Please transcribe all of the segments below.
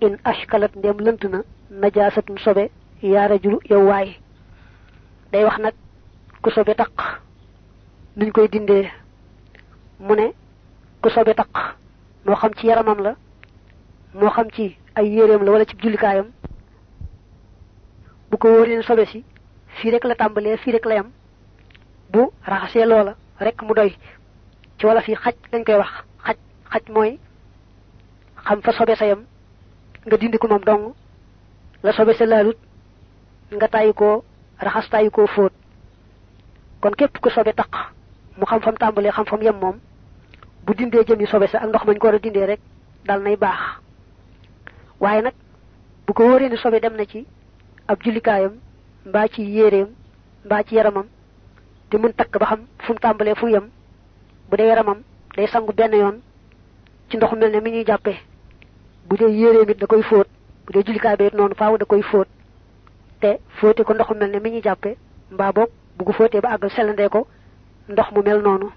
in ashkalat ndem lënt na najasatun sobe yaa rajulu yow waay. Day wax nag ku sobe taq nuñ koy dindee. Mu ne ku sobe taq moo xam ci yaramam la moo xam ci ay la wala ci jullikaayam bu ko wóoree sobe si fii rek la rek la yam. Bu raxasee loola rek mu doy. Ci wala fii xaj dañ koy wax. Xaj xaj mooy xam fa sobe sa yam nga dindi ko moom dong. La sobe sa laalut nga tàyyi koo raxas tàyyi koo fóot. Kon képp ku sobe taq mu xam fam tàmbalee xam fam yem moom bu dindee jëmi sobe sa ak ndox mañ ko war a dindee rek dal nay baax. Waaye nag bu ko wóoree ni sobe dem na ci ab jullikaayam mbaa ci yéeréem mbaa ci yaramam te mun takk ba xam fu mu tàmbalee fu yem bu dee yaramam day sangu benn yoon ci ndox mel mi ñuy jàppee bu dee yéeréem it da koy fóot bu dee jullikaay ba noonu faaw da koy fóot. Te fóote ko ndox mel ne mi ñuy jàppee mbaa boog bu ko fóotee ba àggal sellandee ko ndox mu mel noonu.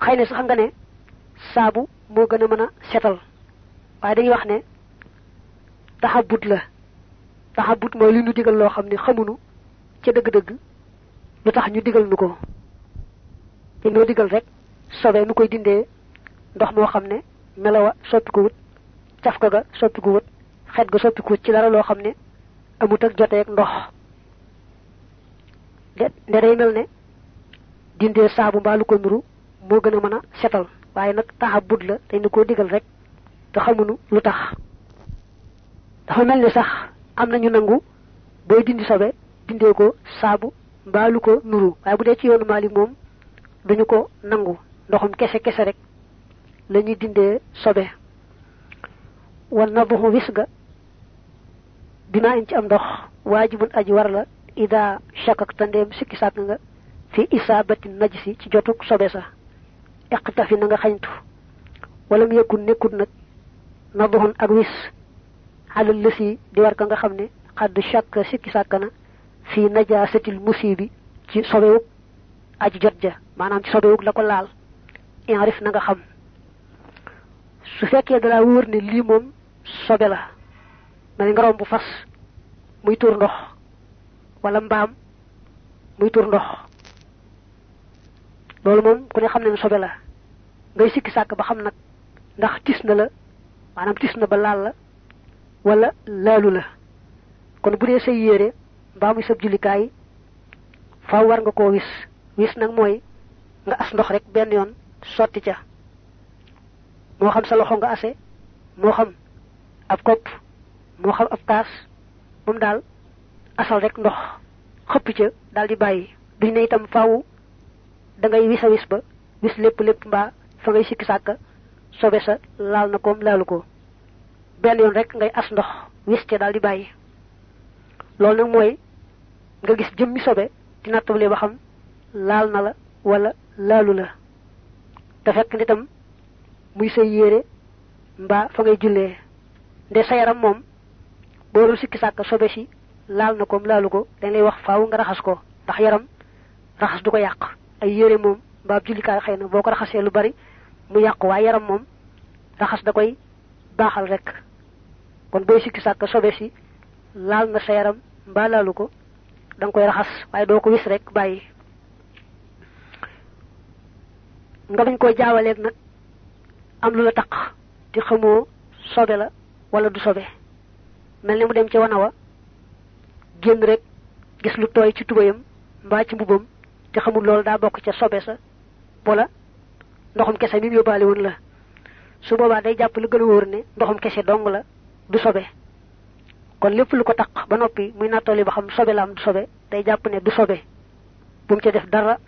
Xëy na sax nga ne saabu moo gën a mën a setal waaye dañuy wax ne taxabut la. Taxabut mooy li ñu digal loo xam ne xamunu ca dëgg-dëgg lu tax ñu digal nu ko. Te digal rek sobe nu koy dindee ndox moo xam ne melawa soppiku wut cafka ga soppiku wut xet ga soppiku wut ci dara loo xam ne amut ak joteeg ndox. De day mel ne dindee saabu mbaa ko nuru moo gën a mën a setal waaye nag taxabut la dañ nu koo digal rek te xamunu lu tax. Dafa mel ni sax am nañu nangu booy dindi sobe dindee ko saabu mbaa ko nuru waaye bu dee ci yoonu Maalik moom duñu ko nangu. Ndoxum kese kese rek la ñuy dindee sobe. Wan na buxu wis ga bi maa in ci am ndox waajibun aji war la ida shakak tandeem sikki sàkk nga fi isaabati najisi ci jotuk sobe sa iqtafi na nga xañtu wala mu yëkkun nekkut nag na buxun ak wis xalal lësi di war ka nga xam ne xadd sikki sàkk na fi najaasatil musibi ci aji jot ja ci sobewuk la ko laal inrif na nga xam su sobe la mel nga romb fas muy tur ndox wala mbaam muy tur ndox loolu moom ku ne xam ne sobe la ngay sikki sàkk ba xam nag ndax tis na la tis na ba la wala laalu la. Kon bu dee say yére mbaa muy sab war nga wis. Wis nag mooy nga as ndox rek benn yoon ca. Xam sa loxo nga ase moo xam ab kopp moo xam ab kaas moom asal rek ndox xëpp ca daal di bàyyi. Duñ ne itam faaw da ngay wis a wis ba wis lépp lépp mbaa fa ngay sikki sàkka sobe sa laal na koom laalu ko. Benn yoon rek ngay as ndox wis ca daal di bàyyi. Loolu nag mooy nga gis jëmmi sobe di nattable ba xam laal na la wala laalu la. Te fekk nitam muy say yére mbaa fa ngay jullee nde sa yaram moom boo dul sikki sàkk sobe si laal na koom laalu ko dañ lay wax faaw nga raxas ko ndax yaram raxas du ko yàq. Ay yére moom mbaa jullikaay xëy na boo ko lu bari mu yàqu waaye yaram moom raxas da koy baaxal rek. Kon booy sikki sàkk sobe si laal na sa yaram mbaa ko da koy raxas ko wis rek nga bañ am lu la te xamoo sobe la wala du sobe. Mel ni mu dem ci wana wa génn rek gis lu tooy ci tubayam mbaa ci mbubam te xamul sobe sa wala ndoxum kese mi yóbbaale woon la. Su boobaa day lu gën a ne ndoxum kese dong la du sobe. Kon lépp lu ko taq ba noppi muy nattali ba xam sobe la am du sobe day jàpp ne du sobe. Bu mu ca def dara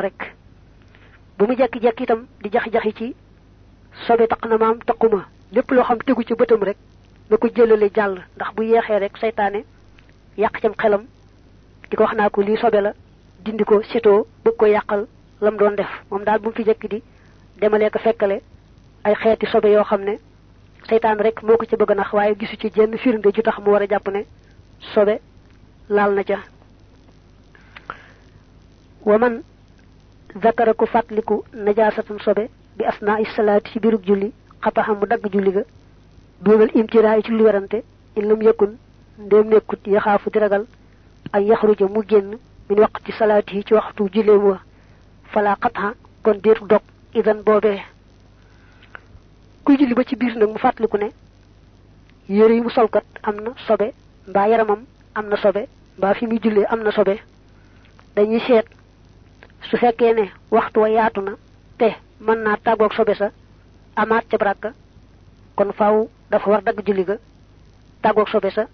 rek. Bu mu jekki-jekki itam di ci sobe taq na maam taquma lépp loo xam tegu ci bëtam rek na ko jëlale jàll. Ndax bu yeexee rek saytaane yàq cam xelam. Di ko wax naa ko lii sobe la dindi ko sitoo bëgg ko yàqal lam doon def. Moom daal bu mu fi jekki di demalee ko fekkale ay xeeti sobe yoo xam ne seytaan rek moo ko ci bëgg nax waaye gisu ci jenn firnde ju tax mu war a ne sobe laal na ca. Wa man zakara ku sobe bi asnaa salaati ci biirug julli xataxam mu dagg julli ga duunal imtiraay ci lu werante in lam yakun ndem nekkut yaxaafu di ragal ay yaxruja mu génn min waqti salaati ci waxtu julleem wa fala qatha kon deetu dog idan boobee. Kuy julli ba ci biir nag mu fàttaliku ne yére yi mu solkat am na sobe mbaa yaramam am sobe mbaa fi muy jullee am sobe. Dañuy seet su fekkee ne waxtu wa yaatu na mën naa tàggoog sobe sa amaat ca baraka kon faaw dafa war dagg julli ga sobe sa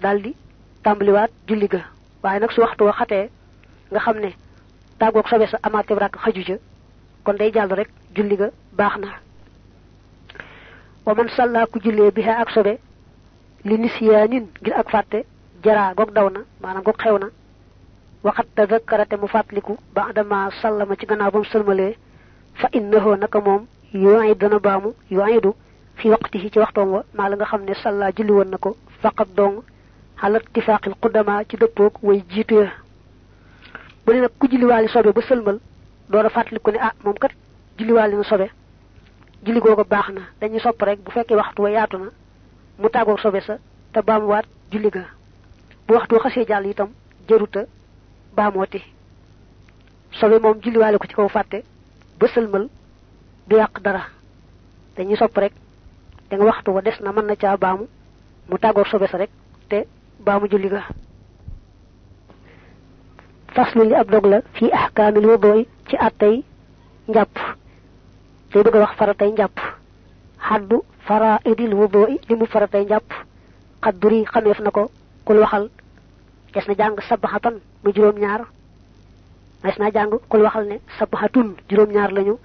daldi tàmbaliwaat julli ga. Waaye nag su waxtu wa xatee nga xam ne sobe sa amaat ca baraka xaju ca kon day jàll rek julli ga baax na. Wa man ku biha ak sobe li nisyaanin ngir ak fàtte jaraa gog daw na maanaam gog xew na. Waxat tadakkarate mu fàttaliku ba dama sallama ci gannaaw ba mu fa innahu naka moom yuwaay dana baamu yuwaayidu fi waqtihi ci waxtoom wa maa la nga xam ne salla julli woon na ko faqat dong xalat tifaaqil qudama ci dëppoog way jiitu ya bu ne nag ku julliwaali sobe ba sëlmal door a fàttaliku ne ah moom kat julliwaali na sobe julli googu baax na dañuy sopp rek bu fekkee waxtu wa yaatu na mu tàggoog sobe sa te baamuwaat julli ga bu waxtu wa xasee jàll itam jëruta baamooti sobe moom julliwaale ko ci kaw fàtte ba du yàq dara. Dañuy sopp rek da nga waxtu wa des na mën na caa baamu mu tàggoog sobe sa rek te baamu julli ga. Faslu li ab dog la fi ahkaamil wudooy ci àttay njàpp. Day bëgg wax faratay njàpp. Xaddu faraidil wudooy li mu faratay njàpp. Xadduri xameef na ko kul waxal des na jàng sabaxatan mu juróom ñaar des na jàng kul waxal ne sabaxatun juróom ñaar lañu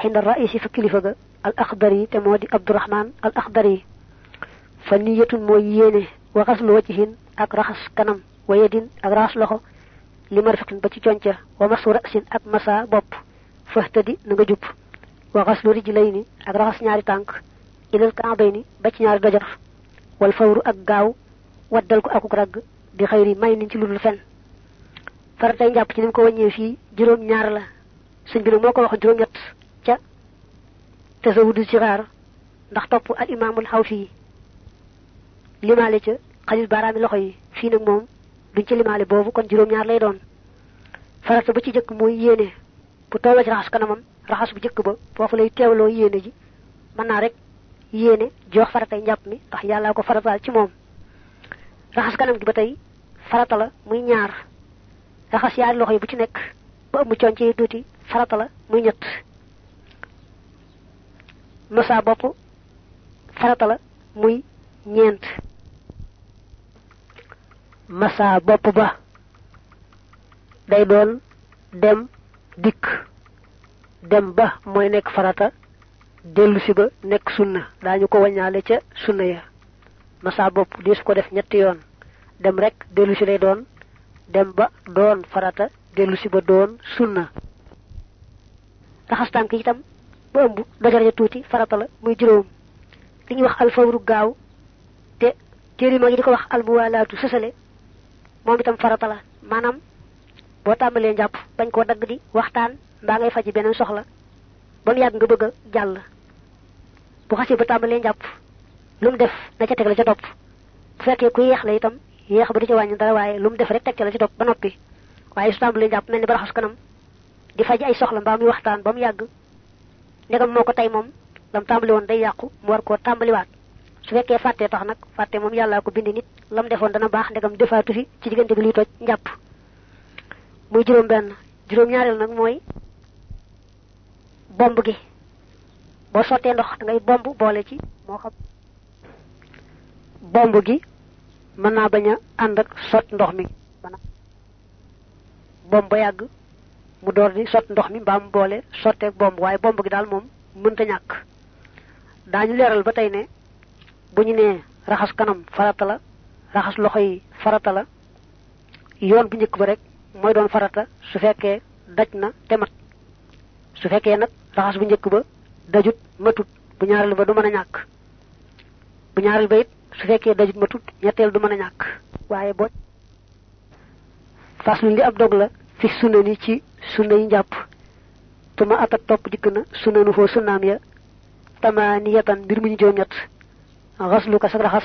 xinda raisi fa kilifa ga al axdari te moo di abdurahman al axdari. Fa niyatun mooy yéene wa xaslu wajhin ak kanam wa yedin ak raxas loxo li marfiqin ba ci conca wa masu rasin ak masa bopp. Fahtadi na nga jub. Wa xaslu rijlayni ak raxas ñaari tànk. Ilal kaabayni ba ci ñaari dojar wal fawru ak gaaw waddal ko akuk ragg bi ci ludul fen faratay njàpp ci ni ko wàññee fii juróom ñaar la. Sëñ bi nag ko wax juróom ñett ca tasawudu sixaar ndax topp al imaamul xaw fii limaale ca xalil baaraami loxo yi. Fii nag moom duñ ci limaale boobu kon juróom ñaar lay doon. Farata ba ci jëkk mooy yéene. Bu tolloo ci raxas kanamam raxas bu jëkk ba foofu lay teewloo yéene ji. Mën naa rek yéene jox faratay njàpp mi ndax yàllaa ko farataal ci moom. Raxas kanam gi ba tey farata la muy ñaar raxas yaari loxo yi bu ci nekk ba ëmb coon ci tuuti farata la muy ñett. Masa bopp farata la muy ñeent. Masa bopp ba day doon dem dikk. Dem ba mooy nekk farata dellu si ba nekk sunna. Daañu ko waññaale ca sunna ya. Masa bopp di su ko def ñetti yoon. Dem rek dellu si lay doon dem ba doon farata dellu si ba doon sunna. Raxas tànk itam ba ëmb dojar ja tuuti farata la muy juróom. Li ñuy wax alfawru gaaw te téeri ma ngi di ko wax almuwalaatu sësale moom itam farata la. Maanaam boo tàmbalee njàpp bañ koo dagg di waxtaan mbaa ngay faji beneen soxla ba mu yàgg nga bëgg a jàll. Bu xasee ba tàmbalee njàpp lu mu def na ca teg la ca topp. Bu fekkee ku yéex la itam yéex ba du ci wàññi dara waaye lu mu def rek teg ca la ci topp ba noppi waaye su tàmbalee njàpp mel ni ba raxas kanam di faji ay soxla mbaa muy waxtaan ba mu yàgg ndegam moo ko tey moom lam tàmbali woon day yàqu mu war koo tàmbaliwaat su fekkee fàttee tax nag fàtte moom yàllaa ko bindi nit lam defoon dana baax ndegam defaatu fi ci diggante bi luy toj njàpp muy juróom benn juróom ñaareel nag mooy bomb gi boo sottee ndox da ngay bomb boole ci. Moo xam bomb gi mën naa bañ a ànd ak sot ndox mi. Bomb ba yàgg mu door di sot ndox mi mbaa mu boole sotteeg bomb waaye bomb gi daal moom mënta ñàkk. Daañu leeral ba tey ne bu ñu nee raxas kanam farata la raxas loxo yi farata la yoon bu njëkk ba rek mooy doon farata su fekkee daj na te mat. Su fekkee nag raxas bu njëkk ba dajut matut bu ñaareel ba du mën a ñàkk. Bu ñaareel ba it su fekkee dajut matut ñetteel du mën a ñàkk. Waaye boo faslu li ab dog la fi sunna ni ci sunna yi njàpp. Tuma atat topp dikk na sunna nu foo sunnaam ya. Tamaaniyatan mbir mu ñu juróom ñett. Xaslu ka sa raxas.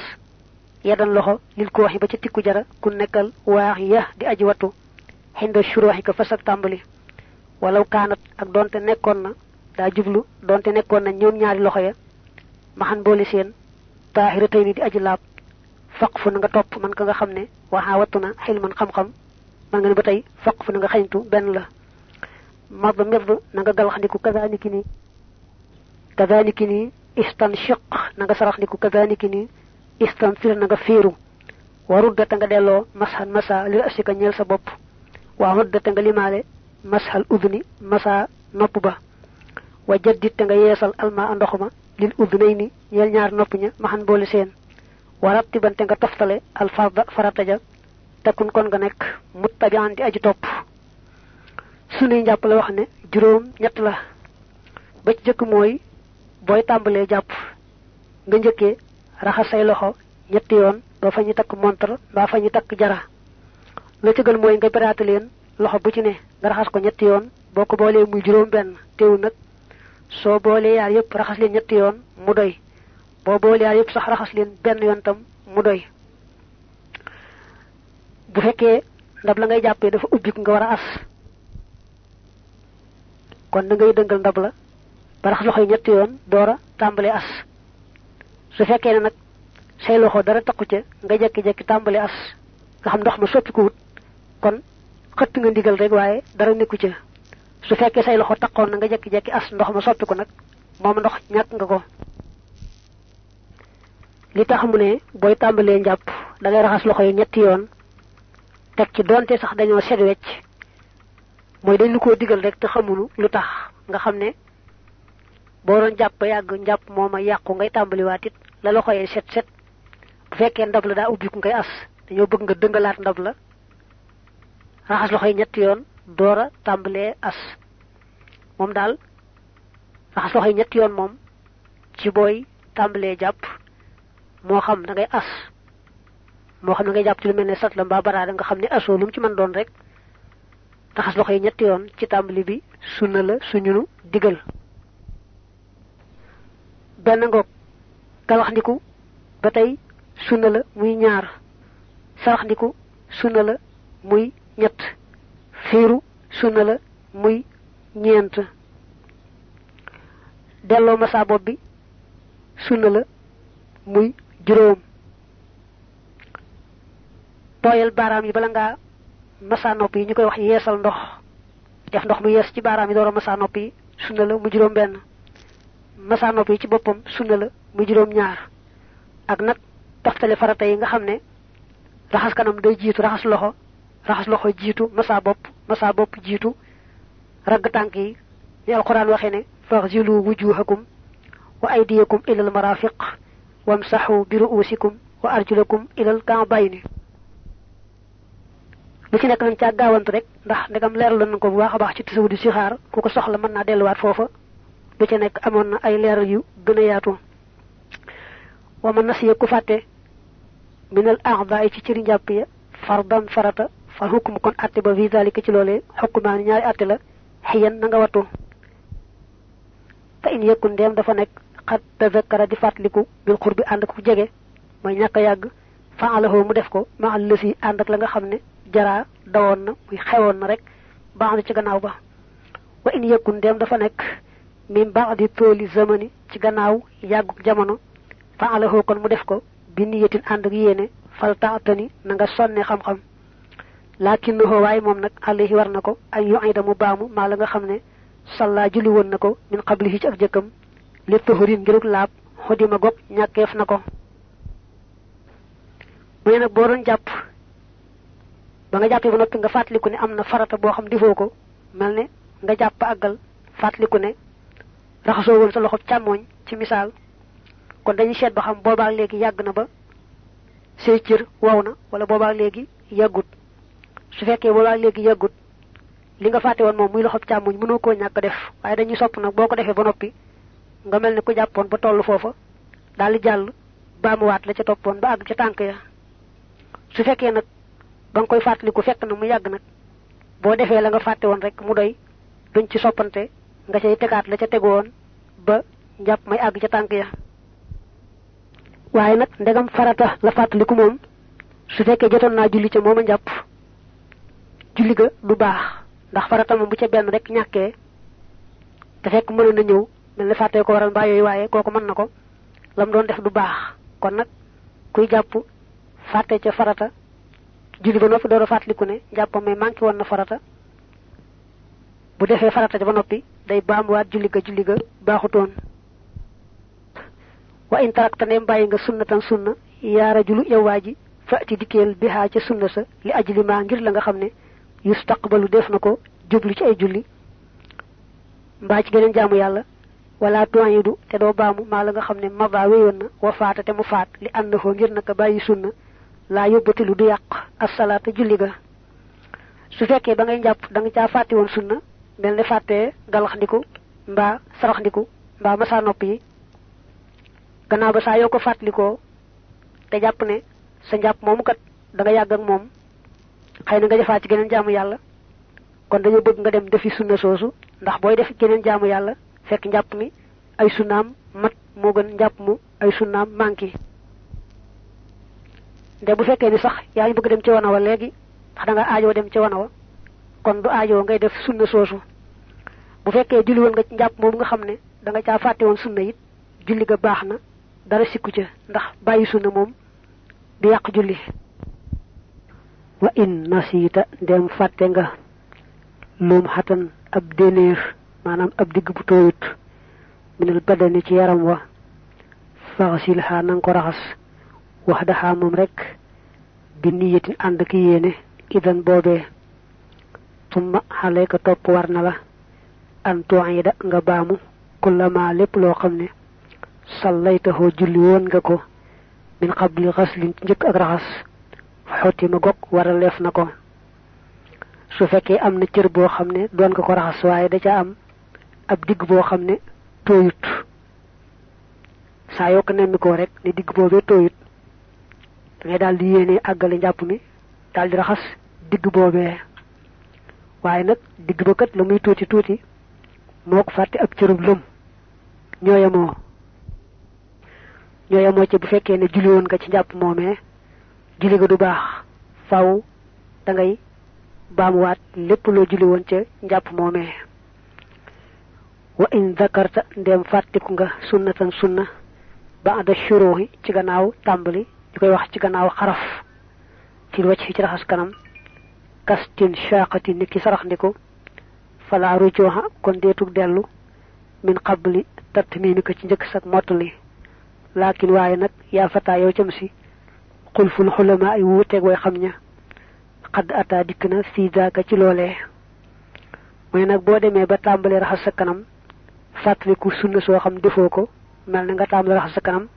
Yadan loxo lil ko waxi ba ci tikku jara ku nekkal waax ya di aji wattu. Hinda shuruhi ka fasak tambali walaw kanat ak donte nekkon na da jublu donte nekkon na ñoom ñaari loxo ya. Maxan boole seen tahiratayni di aji laab. Faqfu nga top man ka nga xamne waxa wattu na xilman xam-xam. Man nga ne ba tey faqfu nga xañtu ben la. Mad mird na nga gal xandiku kazaniki ni kazaniki ni istanshiq na nga sarax ndiku kazaniki ni istanfir na nga fiiru. Wa ruddata nga delloo mashan masa li asika ñeel sa bopp. Wa ruddata nga limaale mashal udni masa nopp ba. Wa nga yeesal alma ndox ma lil udnayni ñeel ñaar nopp ña maxan boole seen. Wa rattibante nga toftale al farata ja takun kon nga nekk muttabi'an di aji topp. Sunuy njàpp la wax ne juróom ñett la. Ba ci jëkk mooy booy tàmbalee jàpp nga njëkkee raxas say loxo ñetti yoon doo fa ñu takk montre mbaa fa ñu takk jara. La ci gën mooy nga beraate leen loxo bu ci ne nga raxas ko ñetti yoon. Boo ko muy juróom benn teewul nag soo boolee yaar yépp raxas leen ñetti yoon mu doy boo boolee yaar yépp sax raxas leen benn yoon mu doy. Bu fekkee ndab la ngay jàppee dafa ubbik nga war a as. Kon da ngay dëngal ndab la ba raxas loxo yi ñetti yoon doora tàmbali as. Su fekkee ne nag say loxo dara takku ca nga jekki-jekki tàmbali as nga xam ndox ma soppikuwut kon xëtt nga ndigal rek waaye dara nekku ca. Su fekkee say loxo takkoon nga jekki-jekki as ndox ma soppiku nag moom ndox ñàkk nga ko li tax mu ne booy tàmbalee njàpp da ngay raxas loxo yi yoon teg ci donte sax dañoo set wecc. Mooy dañ lu koo digal rek te xamunu lu tax nga xam ne boo doon jàpp yàgg njàpp mooma yàqu ngay tàmbaliwaat it la loxo yi set set. Bu fekkee ndab la daa ubbiku ngay as dañoo bëgg nga dëngalaat ndab la raxas loxo yi yoon doora tàmbalee as. Moom daal raxas loxo yi yoon moom ci booy tàmbalee jàpp moo xam da ngay as moo xam da ngay jàpp ci lu mel ne sat la mbaa baraada nga xam ne asoo lu ci mën doon rek raxas loxo yi ñetti yoon ci tàmbali bi sunna la suñunu digal. Benn ngoog galaxndiku ba tey sunna la muy ñaar sunna la muy ñett sunna la muy bopp bi sunna la muy juróom. Tooyal baaraam yi bala ngaa masa nopp yi ñu koy wax yeesal ndox. Def ndox mu yees ci baaraam yi door a masa nopp sunna la mu juróom benn. Masa nopp ci boppam sunna la mu juróom ñaar. Ak nag farata yi nga xam ne kanam day jiitu raxas loxo raxas loxo jiitu masa bopp masa bopp jiitu. Ragg tànk yi ni alquran waxee ne wujuhakum wa aydiyakum ila al marafiq wamsahu bi ru'usikum wa arjulakum ila al ka'bayni bu ci nekk nañ caa gaawantu rek ndax ndegam leeral nañ ko bu baax baax ci tasawu di si xaar ku ko soxla mën naa delluwaat foofa. Bu ci amoon na ay yu gën yaatu. Wa man nasiya ku min al ci njàpp ya fardan farata fal hukm kon atte ba fi zalika ci loolee xukkumaani ñaari atte la xiyan na nga wattu. Fa in yëkkun ndeem dafa xat tazakkara di fàttaliku bil xur bi ànd ko jege mooy ñàkk a yàgg fa alahoo mu def ko ma al lësi ànd ak la nga xam ne jaraa dawoon na muy xewoon na rek ci gannaaw ba. Wa in yëkkun ndeem dafa nekk min ba'di tooli zamani ci gannaaw yàgguk jamono fa alahoo kon mu def ko bi niyatin ànd ak yéene fal taatani na nga sonne xam-xam. Lakinnahu waaye moom nag alayhi war na ko ay yu'ida mu baamu maa la nga xam ne salla julli woon na ko min qablihi ci ak li tuhurin ngiruk laab xudima gog ñàkkeef na ko. Mu ne nag doon jàpp ba nga jàppee ba noppi nga fàttaliku ne am farata boo xam defoo ko mel ne nga jàpp àggal fàttaliku ne raxasoo woon sa loxo càmmooñ ci misaal. Kon dañuy seet ba xam boobaak léegi yàgg na ba say cër wala boobaak léegi yàggut. Su fekkee boobaak léegi yàggut li nga fàtte woon moom muy loxob càmmoñ mënoo koo ñàkk def sopp ba noppi nga mel ne ku jàppoon ba toll foofa daal di jàll baamuwaat la ca toppoon ba àgg ca tànk ya. Su fekkee nag ba nga koy fàttaliku fekk na mu yàgg nag boo defee la nga fàtte woon rek mu doy duñ ci soppante nga cay tegaat la ca tegu woon ba njàpp may àgg ca tànk ya. Waaye nag ndegam farata la fàttaliku moom su fekkee jotoon naa julli ca mooma njàpp julli ga du baax ndax farata moom bu ca benn rek ñàkkee te fekk mënoon na ñëw mel ne fàttee ko waral mbaa yooyu waaye kooku mën na ko. Lam doon def du baax. Kon nag kuy jàpp fàtte ca farata julli ba noppi door a fàttaliku ne njàppam may manqué woon na farata. Bu defee farata ba noppi day baamuwaat julli ga julli ga wa in tarakta ne bàyyi nga sunnatan sunna yaa rajulu yow waa ji fati dikkeel bihaa ca sunna sa li ajli maa ngir la nga xam ne yustaqbalu def na ko jublu ci ay julli. Mbaa ci yàlla wala tuayidu te doo baamu maa la nga xam ne maba wéyoon na wa faata te mu faat li foo ngir naka bàyyi sunna laa yóbbatilu du yàq asalaata julli ga. Su fekkee ba ngay njàpp da nga caa fàtte woon sunna mel ne fàttee galaxndiku mbaa saraxndiku mbaa masa nopp yi gannaaw ba saa ko te jàpp ne sa njàpp moomu kat da nga yàgg ak moom xëy na nga defaat ci geneen jaamu yàlla. Kon dañu bëgg nga dem defi sunna soosu ndax booy def geneen jaamu yàlla fekk njàpp mi ay sunnaam mat moo gën njàpp mu ay sunnaam manki nde bu fekkee ni sax yaa ngi bëgg dem ci wana wa léegi ndax da nga aajoo dem ci wana wa kon du aajoo ngay def sunna soosu. Bu fekkee julli woon nga njàpp moom nga xam ne da nga caa fàtte woon sunna it julli ga baax na dara sikku ca ndax bàyyi sunna moom du yàq julli. Wa in nasita dem fàtte nga lum xatan ab dénéer maanaam ab digg bu tooyut. Minal badani ci yaram wa. Faxasil xaa nanga ko raxas. Rek. Bi niyatin ki idan boobee. Tumma xale ka topp war na la. An tuida nga baamu. Kullama lépp loo xam ne. Sallaytaxoo julli woon nga ko. Min qabli xaslin ci ak raxas. Xotti ma gog war a leef na su fekkee am cër boo xam ne nga ko raxas da ca am ab digg boo xam ne tooyut. Saa yoo ko nemmi koo rek ne digg boobee tooyut da ngay daal di yéene àggale njàpp mi daal di raxas digg boobee. Waaye nag digg ba kat la muy tuuti tuuti moo ko fàtte ab cërub lëm ñooyamoo ñooyamoo ci bu fekkee ne julli woon nga ci njàpp moomee julli ga du baax faw da ngay baamuwaat lépp loo julli woon ca njàpp moomee wa in zakarta ndem fàttiku nga sunnatan sunna ba'da shuruhi ci gannaaw tàmbali ñu koy wax ci gannaaw xaraf ci wacc ci raxas kanam kastin shaqati ni ki sarax ndiko fala rujuha kon deetug dellu min qabli tatmimi ko ci njëkk sak mottali. Laakin waaye nag yaa fataa yow si xulful xulama ay wuuteeg way xam ña xadd ataa dikk na fii daaka ci loolee. Mooy nag boo demee ba tàmbalee raxas kanam fàttaliku sunna soo xam defoo ko mel na nga tàmbalee raxas sa kanam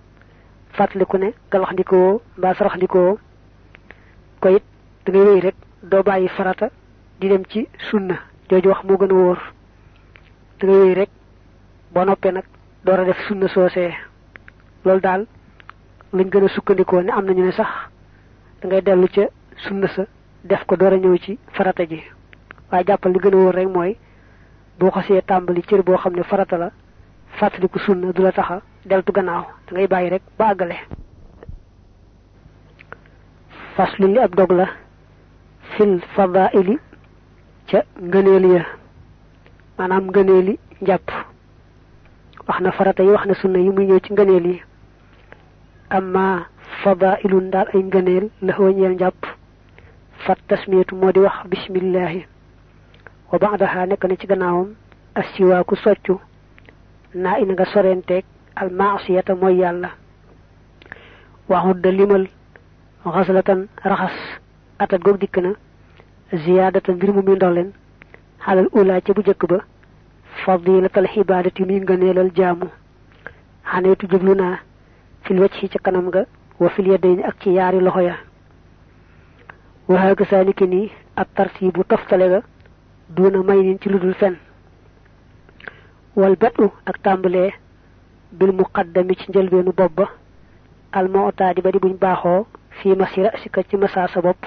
fàttaliku ne galax ndikoo mbaa ko it da ngay wéy rek doo bàyyi farata di dem ci sunna jooju wax moo gën a wóor. Da ngay wéy rek boo noppee nag door a def sunna soosee. Loolu daal lañ gën a sukkandikoo ne am ne sax da ngay dellu ca sunna sa def ko door a ñëw ci farata ji. Waaye jàppal li gën a wóor rek mooy boo xasee tàmbali cër boo xam ne farata la fàttaliku sunna du la taxa deltu gannaaw da ngay bàyyi rek ba àggale. Faslu li ab dog fil fadaili ca ngëneeli ya maanaam ngëneeli njàpp. Wax na farata yi wax na sunna yi muy ñëw ci ngëneel yi. Amma fadailun daal ay ngëneel la ñeel njàpp. Fat tasmiyatu wax bismillahi وبعدها نكن تي غناوم السواك سوتو نا ان غا سورنتك المعصيه مو يالا واحد ليمل غسله رخص اتا غوب ديكنا زياده غير مو ميندولين على الاولى تي بو جك با فضيله العباده مي غنيل الجامو حنيتو جبلنا في الوجه تي كانم غا وفي اليدين اك تي ياري لخويا وهكذا لكني الترتيب تفتلغا duuna may nin ci ludul fen wal batu ak tàmbalee bil muqaddami ci njëlbeenu bopp ba almootaadi ba di buñ fii masira sika ci masaa sa bopp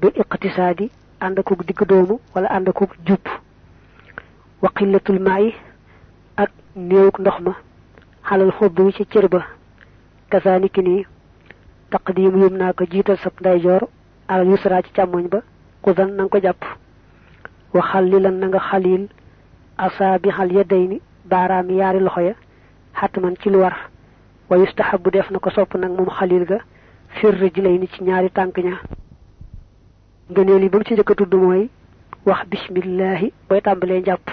bil iqtisaadi ànd akuk digg doomu wala ànd akuk jub wa qillatul ak néewuk ndox ma xalal xob ci cër ba. Kasaniki ni taqdim yum naa ko jiital sab ndeyjoor al yusra ci ba nang ko wa xallilan na nga xalil asaabi xal yadayni baaraami yaari loxo ya xatman ci lu war. Wa yustahabu def na ko sopp nag moom xalil ga fir rijlayni ci ñaari tànk ña. Ngëneel yi ba mu ci njëkk a tudd mooy wax bismillahi booy tàmbalee njàpp.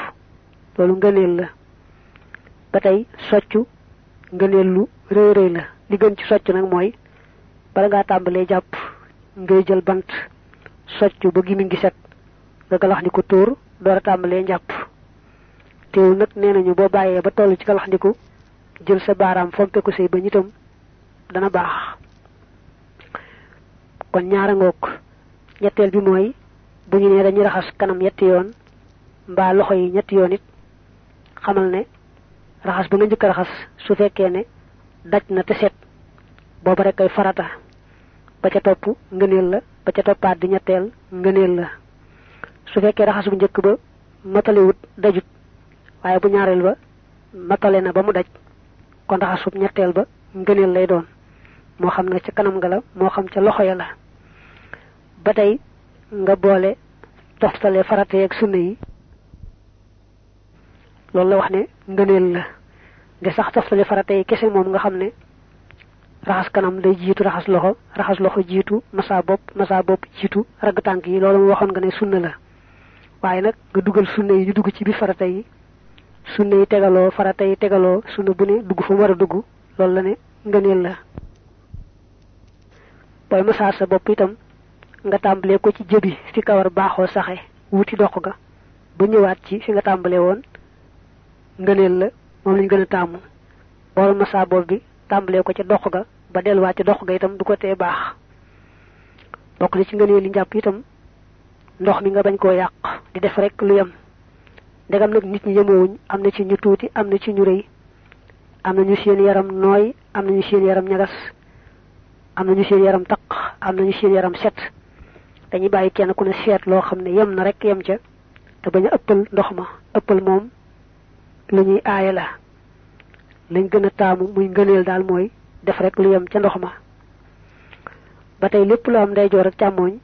Loolu ngëneel la. Ba tey soccu ngëneel lu rëy rëy la. Li gën ci soccu nag mooy bala ngaa tàmbalee jàpp ngay jël bant nga galax ni ko tóor door a tàmbalee njàpp. Teew nag nee nañu boo bàyyee ba toll ci galax ndiku jël sa baaraam fompe ko say ba ñitam dana baax. Kon ñaara ngoog ñetteel bi mooy bu ñu nee dañuy raxas kanam ñetti yoon mbaa loxo yi ñetti yoon it xamal ne raxas ba nga njëkk raxas su fekkee ne daj na te set booba rek ay farata. Ba ca topp ngëneel la ba ca toppaat di ñetteel ngëneel la su fekkee raxas bu njëkk ba matalewut dajut. Waaye bu ñaareel ba matale na ba mu daj. Kon raxasub ñetteel ba ngëneel lay doon. Moo xam ne ca kanam nga la moo xam ca loxo ya la. Ba tey nga boole toftale farate ak sunna yi. Loolu la wax ne ngëneel la. Nga sax toftale farate yi kese moom nga xam ne raxas kanam day jiitu raxas loxo raxas loxo jiitu masa bopp masa bopp jiitu ragg tànk yi. Loolu nga ne sunna la waaye nag nga dugal sunna yi ñu dugg ci biir farata yi sunna yi tegaloo farata yi tegaloo sunna bu ne dugg fu war a dugg loolu la ne ngëneel la. Booy sa bopp itam nga tàmbalee ko ci jëbi kawar baaxoo saxe wuti dox ga ba ñëwaat ci fi nga tàmbalee woon ngëneel la moom lañ gën a taamu. Bool masaa bopp bi tàmbalee ko ca dox ga ba delluwaat ci dox ga itam du ko tee baax. Bokk na ci li njàpp itam ndox mi nga bañ koo yàq. di def rek lu yem. Ndegam nag nit ñi yemowuñ am na ci ñu tuuti am na ci ñu rëy. Am na seen yaram nooy am na seen yaram ñagas. Am na seen yaram taq am na seen yaram set. Dañuy bàyyi kenn ku ne seet loo xam ne yem na rek yem ca. Te bañ a ëppal ndox ma ëppal moom lu ñuy aaye la. Lañ gën a taamu muy ngëneel daal mooy def rek lu yem ca ndox ma. Ba tey lépp lu am ndeyjoor ak càmmooñ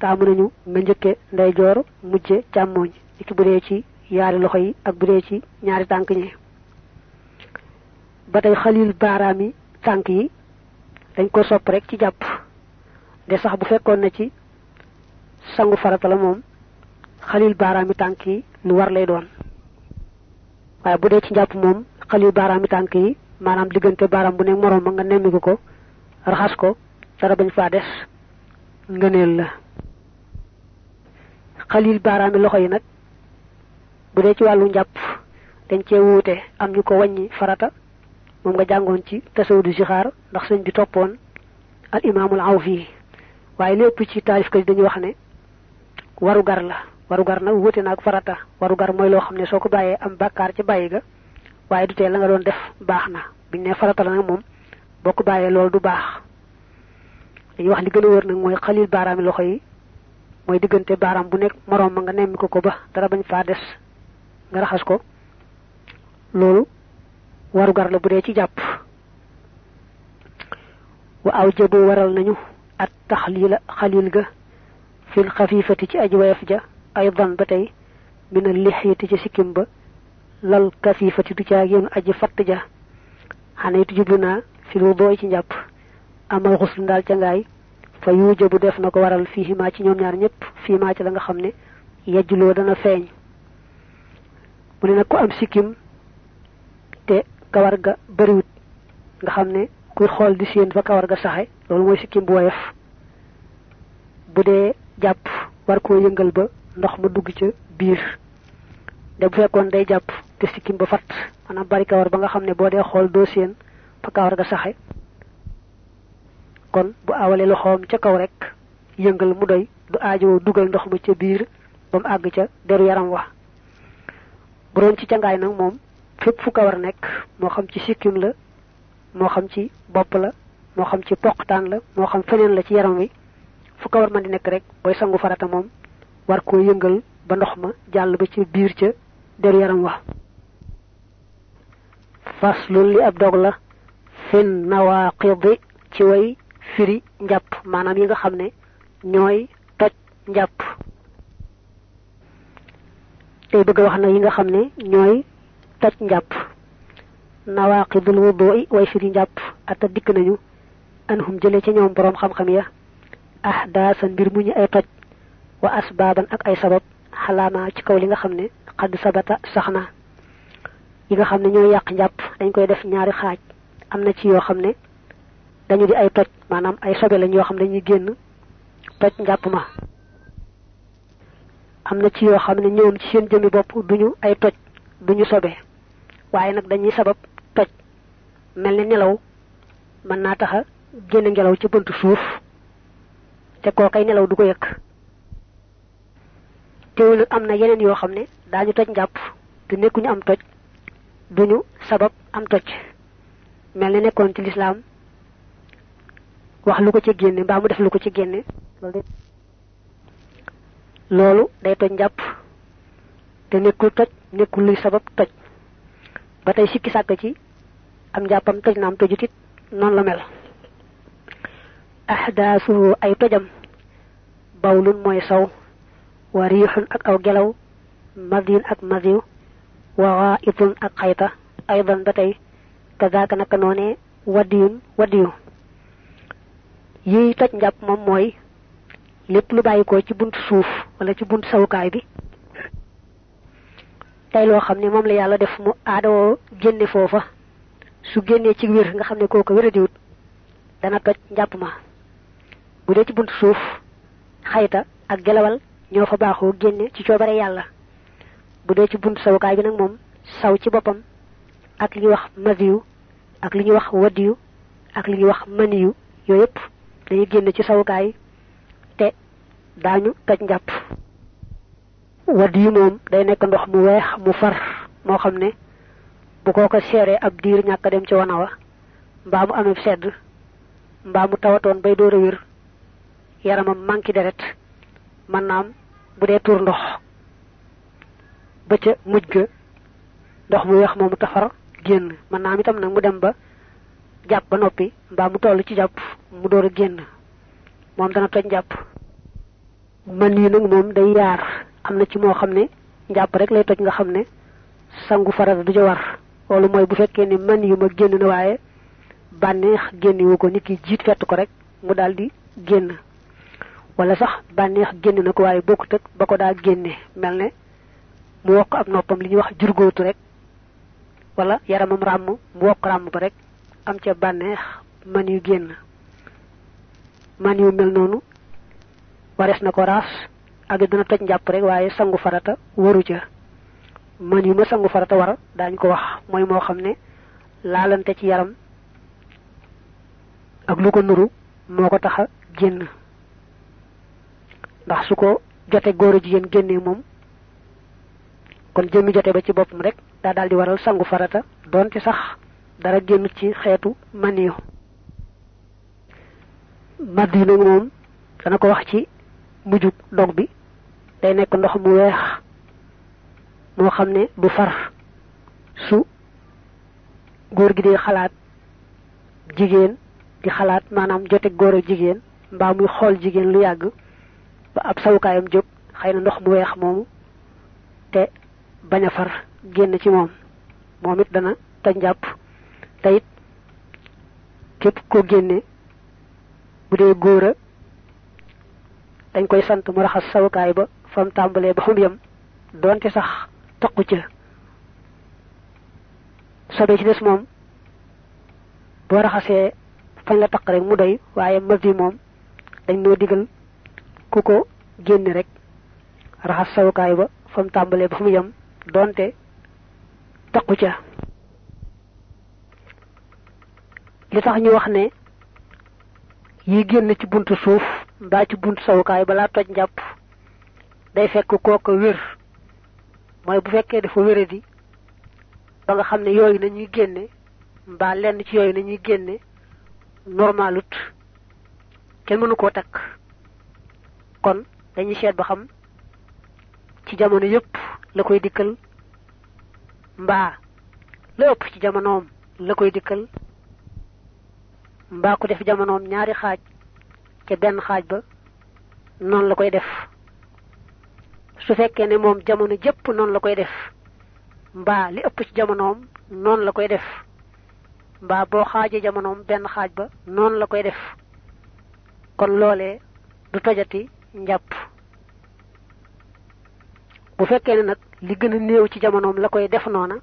taamu nañu nga njëkke ndeyjoor mujje càmmooñ ci bu ci yaari loxo yi ak bu dee ci ñaari tànk ñi. Ba tey xalil baaraam yi tànk yi dañ ko sopp rek ci jàpp. De sax bu fekkoon na ci sangu farata la moom xalil baaraami tànk yi lu war lay doon. Waaye bu dee ci njàpp moom xalil baaraami tànk yi maanaam diggante baaraam bu nekk moroom ma nga nemmiku ko raxas ko dara bañ faa des. Ngëneel la. Xalil baaraami loxo yi nag bu dee ci wàllu dañ am ñu ko farata moom nga jàngoon ci tasawudu ndax bi al imaamul awfi. Waaye lépp ci taalif ka dañuy wax ne waru gar la waru gar farata. Waru gar mooy loo xam ne soo am ga la nga def baax biñ farata la nag moom boo ko bàyyee loolu du baax. Dañuy wax li wër mooy diggante baaraam bu nekk moroom ma nga nemmi ko ko ba dara bañ faa des. Nga raxas ko. Loolu warugar la bu dee ci jàpp. Wa aw jëbu waral nañu at taxlila xalil ga fil xafifati ci aji wayef ja aydan ba tey min al lixiyati ci sikkim ba lal kafifati du caa génn aji fatt ja. Xane it jublu naa ci njàpp. Amal xusl ndaal ca fa yuuja bu def na ko waral fii maa ci ñoom ñaar ñëpp fii maa ci la nga xam ne dana feeñ. Mu ne nag am sikkim te kawar ga bariwut nga xam ne kuy xool di séen fa kawar ga saxe loolu mooy sikkim bu woyof. Bu dee jàpp war koo yëngal ba ndox ma dugg ca biir. De bu fekkoon day jàpp te sikkim ba fat maanaam bari kawar ba nga xam ne boo dee xool séen fa kawar ga saxe kon bu awalee loxoom ca kaw rek yëngal mu doy du aajowoo dugal ndox ma ca biir ba mu àgg ca deru yaram wa. Bu doon ci cangaay nag moom fépp fu kawar nekk moo xam ci sikkim la moo xam ci bopp la moo xam ci poqtaan la moo xam feneen la ci yaram wi fu kawar man di nekk rek booy sangu farata moom war koo yëngal ba ndox ma jàll ba ci biir ca deru yaram wa. Li ab dog la fin nawaqidi ci way firi njàpp. Maanaam yi nga xam ne ñooy toj njàpp. Tey bëgg wax na yi nga xam ne ñooy toj njàpp. Nawaqidul way firi njàpp. Ata dikk nañu anhum jële ci ñoom borom xam-xam ya. Ahdaasan mbir mu ñu ay toj. Wa asbaaban ak ay sabab. Xalaama ci kaw li nga xam ne xadd sabata sax na. Yi nga xam ne ñooy yàq njàpp dañ koy def ñaari xaaj. Am na ci yoo xam ne dañu di ay toj maanaam ay sobe lañ yoo xam dañuy génn toj njàpp ma. Am na ci yoo xam ne ñoom ci seen jëmi bopp duñu ay toj duñu sobe. Waaye nag dañuy sabab toj. Mel ni nelaw mën naa taxa génn ngelaw ci buntu suuf. Te kookay nelaw du ko yëkk teewul nag am na yeneen yoo xam ne daañu toj njàpp. Te nekkuñu am toj duñu sabab am toj. Mel ni nekkoon ci lislaam wax lu ko ci génne mbaa mu def lu ko ci génne. Loolu day toj njàpp te nekkul toj nekkul luy sabab toj. Ba tey sikki sàkk ci am njàppam toj na am tojut it noonu la mel. Ahdaasuhu ay tojam bawlun mooy saw wa riixun ak aw gelaw madin ak madiw wa ghaitun ak xayta. Aydan ba tey kazaaka naka noonee waddiyun waddiyu yi toj njàpp moom mooy lépp lu bàyyikoo ci buntu suuf wala ci buntu sawukaay bi. Tey loo xam ne moom la yàlla def mu aadawoo génne foofa. Su génnee ci wér nga xam ne kooku wéradiwut dana toj njàpp ma. Bu dee ci buntu suuf, xayta ak gelawal ñoo fa baaxoo génne ci coobare yàlla. Bu dee ci buntu sawukaay bi nag moom saw ci boppam ak li ñuy wax madiyu ak li ñuy wax wadiyu ak li ñuy wax maniyu, yooyu yëpp dañuy génn ci sawukaay te daañu toj njàpp. Wadiyu moom day nekk ndox mu weex mu far moo xam ne bu koo ko seeree ab diir ñàkk dem ci wana wa mbaa mu amee sedd mbaa mu tawatoon bay door wér yaramam manqué deret man naam bu dee tuur ndox ba ca mujj ga ndox mu weex moomu tafar génn man naam itam nag mu dem ba jàpp ba noppi mbaa mu toll ci jàpp mu door a génn. Moom dana toj njàpp man yi nag moom day yaar. Am na ci moo xam ne njàpp rek lay toj nga xam ne sangu farata du ca war. Loolu mooy bu fekkee ne man yu ma génn na waaye bànneex génnewu ko nit ki jiit fett ko rek mu daal di génn. Wala sax bànneex génn na ko waaye bokkut ak ba ko daa génne. Mel ne mu wokk ab noppam li ñuy wax jurgóotu rek. Wala yaramam ràmm mu wokk ràmm ba rek am ca bànneex man yu génn. Man yu mel noonu warees na ko raas ak dina toj njàpp rek waaye sangu farata waru ca. Man yu ma sangu farata war daañu ko wax mooy moo xam ne laalante ci yaram ak lu ko nuru moo ko tax a génn. Ndax su ko jote góor a jigéen génnee moom kon jëmmi jote ba ci boppam rek daa daal waral sangu farata sax dara génn ci xeetu maniyu. Madd yi nag moom dana ko wax ci mujjug dog bi. Day nekk ndox mu weex moo xam ne du su góor gi di xalaat jigéen di xalaat maanaam jote góor ak jigéen mbaa muy xool jigéen lu yàgg ba ab sawukaayam jóg xëy na ndox mu weex moomu te bañ far génn ci moom. Moom it dana njàpp te it képp koo génne bu dee góor a dañ koy sant mu raxas sawukaay ba fa mu tàmbalee ba fa mu yem doonte sax taqu ca. Sobe ci des moom boo raxasee fañ la taq rek mu doy waaye mag yi moom dañ noo digal ku ko génne rek raxas sawukaay ba fa mu tàmbalee ba fa mu yem doonte taqu ca li tax ñu wax ne yi génn ci buntu suuf mbaa ci buntu sawukaay balaa toj njàpp day fekk kooka wér. Mooy bu fekkee dafa wéradi ba nga xam ne yooyu nañuy génne mbaa lenn ci yooyu nañuy génne normalut. Kenn mënu koo takk. Kon dañuy seet ba xam ci jamono yépp la koy dikkal mbaa la ëpp ci jamonoom la koy dikkal mbaa ko def jamonoom ñaari xaaj. Ca benn xaaj ba noonu la koy def. Su fekkee ne moom jamono jëpp noonu la koy def. Mbaa li ëpp ci jamonoom noonu la koy def. Mbaa boo xaajee jamonoom benn xaaj ba noonu la koy def. Kon loolee du tojati njàpp. Bu fekkee ne nag li gën a néew ci jamonoom la koy def noona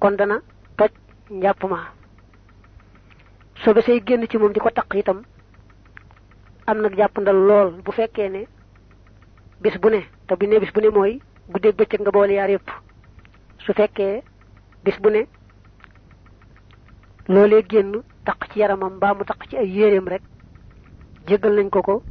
kon dana toj njàpp ma sobe say génn ci moom di taq itam am nag jàpp ndal lool bu fekkee ne bis bu ne te bu ne bis bu ne mooy guddeeg bëccëg nga boole yaar yépp su fekkee bis bu ne loolee génn taq ci yaramam mbaa mu taq ci ay yéreem rek jéggal nañ ko ko